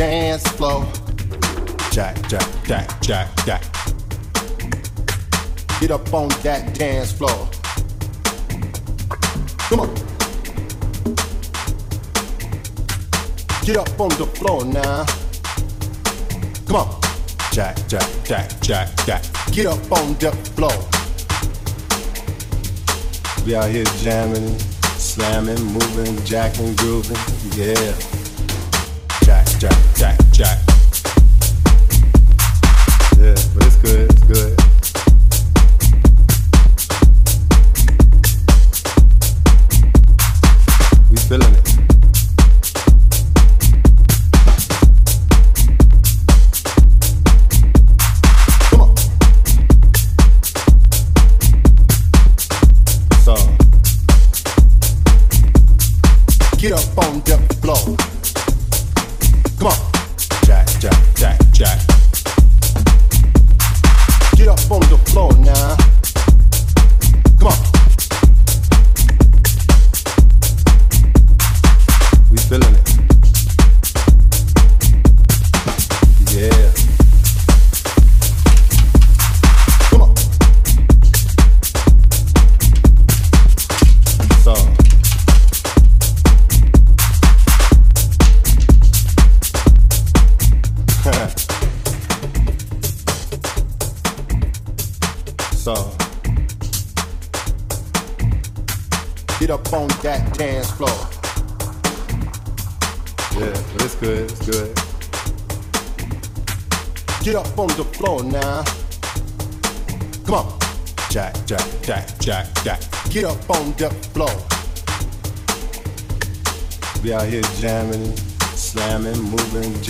dance floor. Jack, jack, jack, jack, jack. Get up on that dance floor. Come on. Get up on the floor now. Come on. Jack, jack, jack, jack, jack. Get up on the floor. We out here jamming, slamming, moving, jacking, grooving. Yeah. feeling it.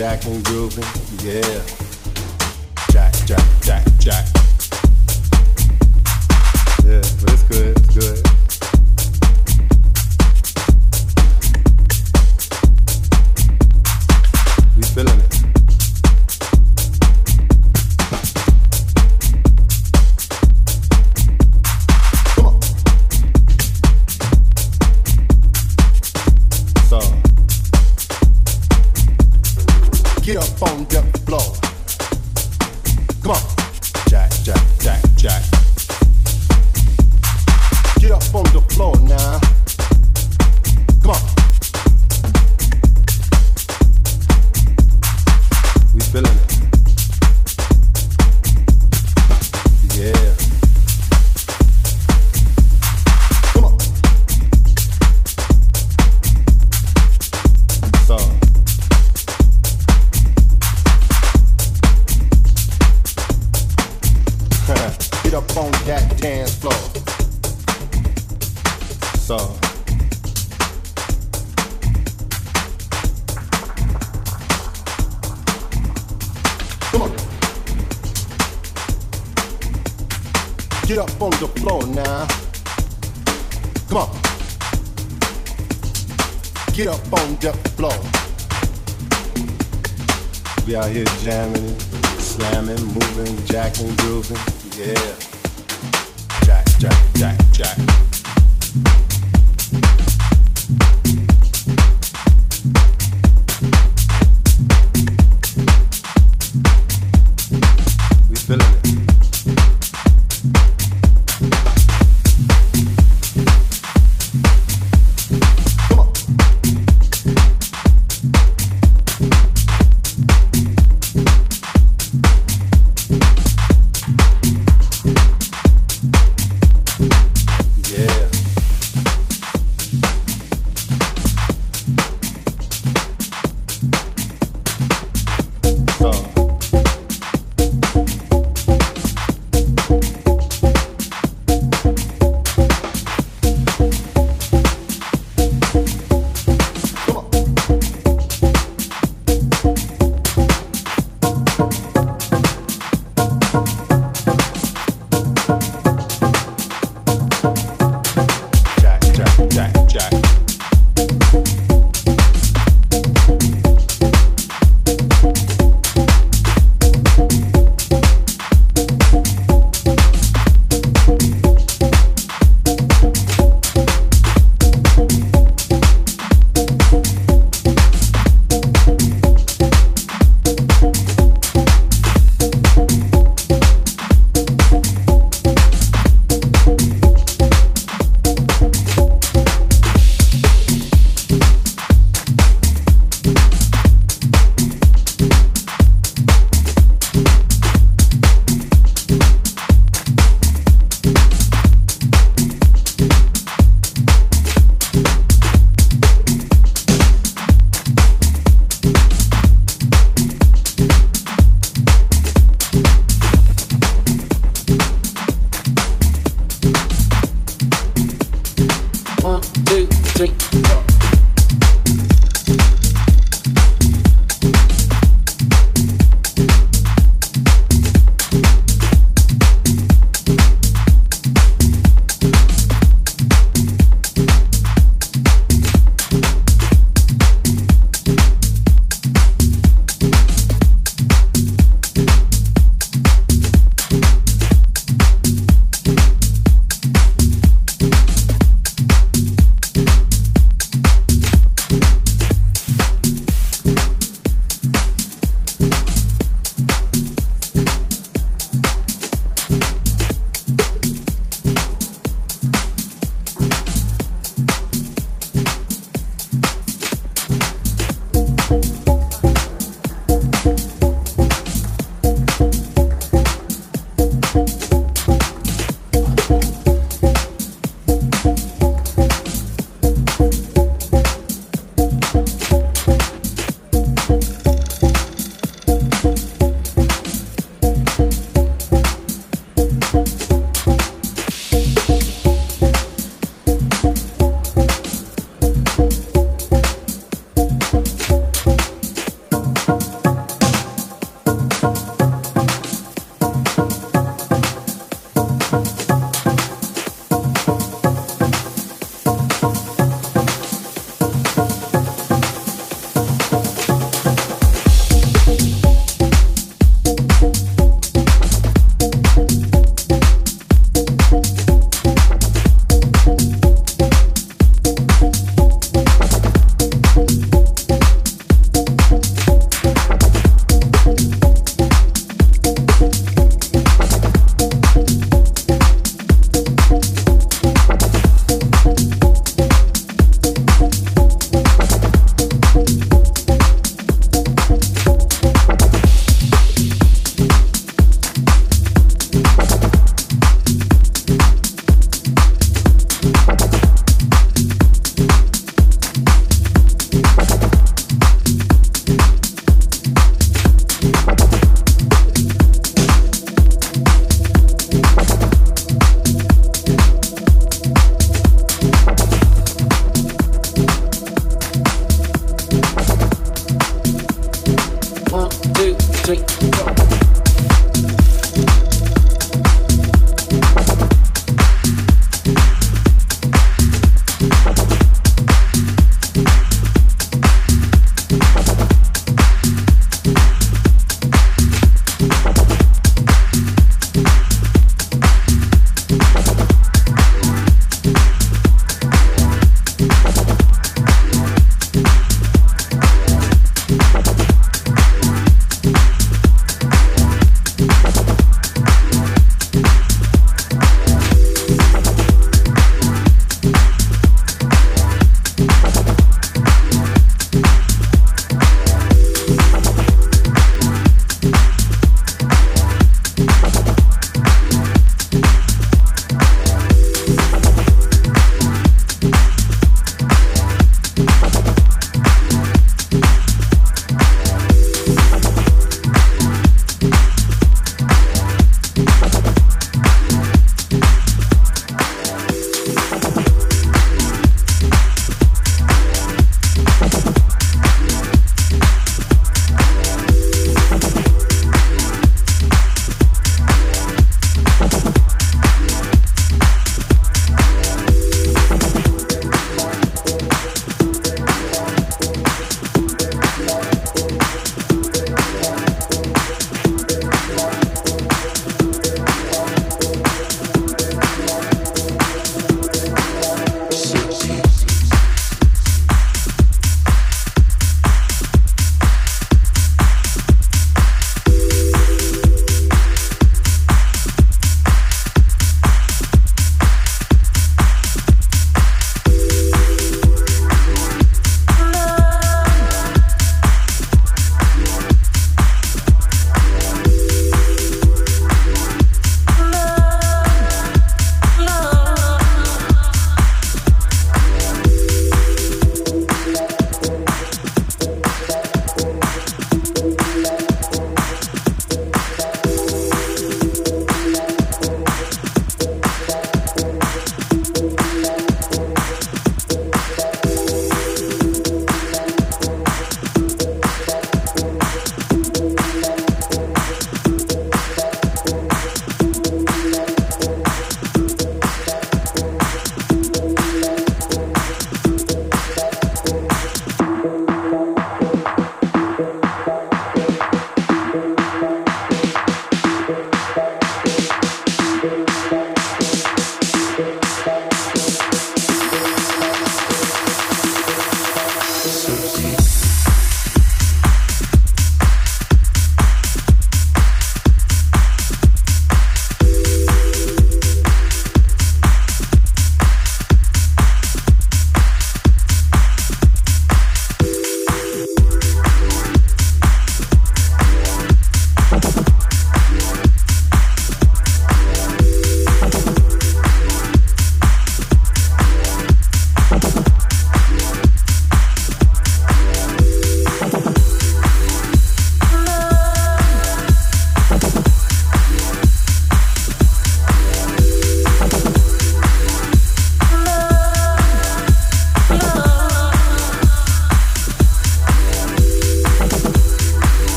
Jack and grooving, yeah. on that dance floor. So. Come on. Get up on the floor now. Come on. Get up on the floor. We out here jamming, slamming, moving, jacking, grooving. Yeah jack, jack, jack.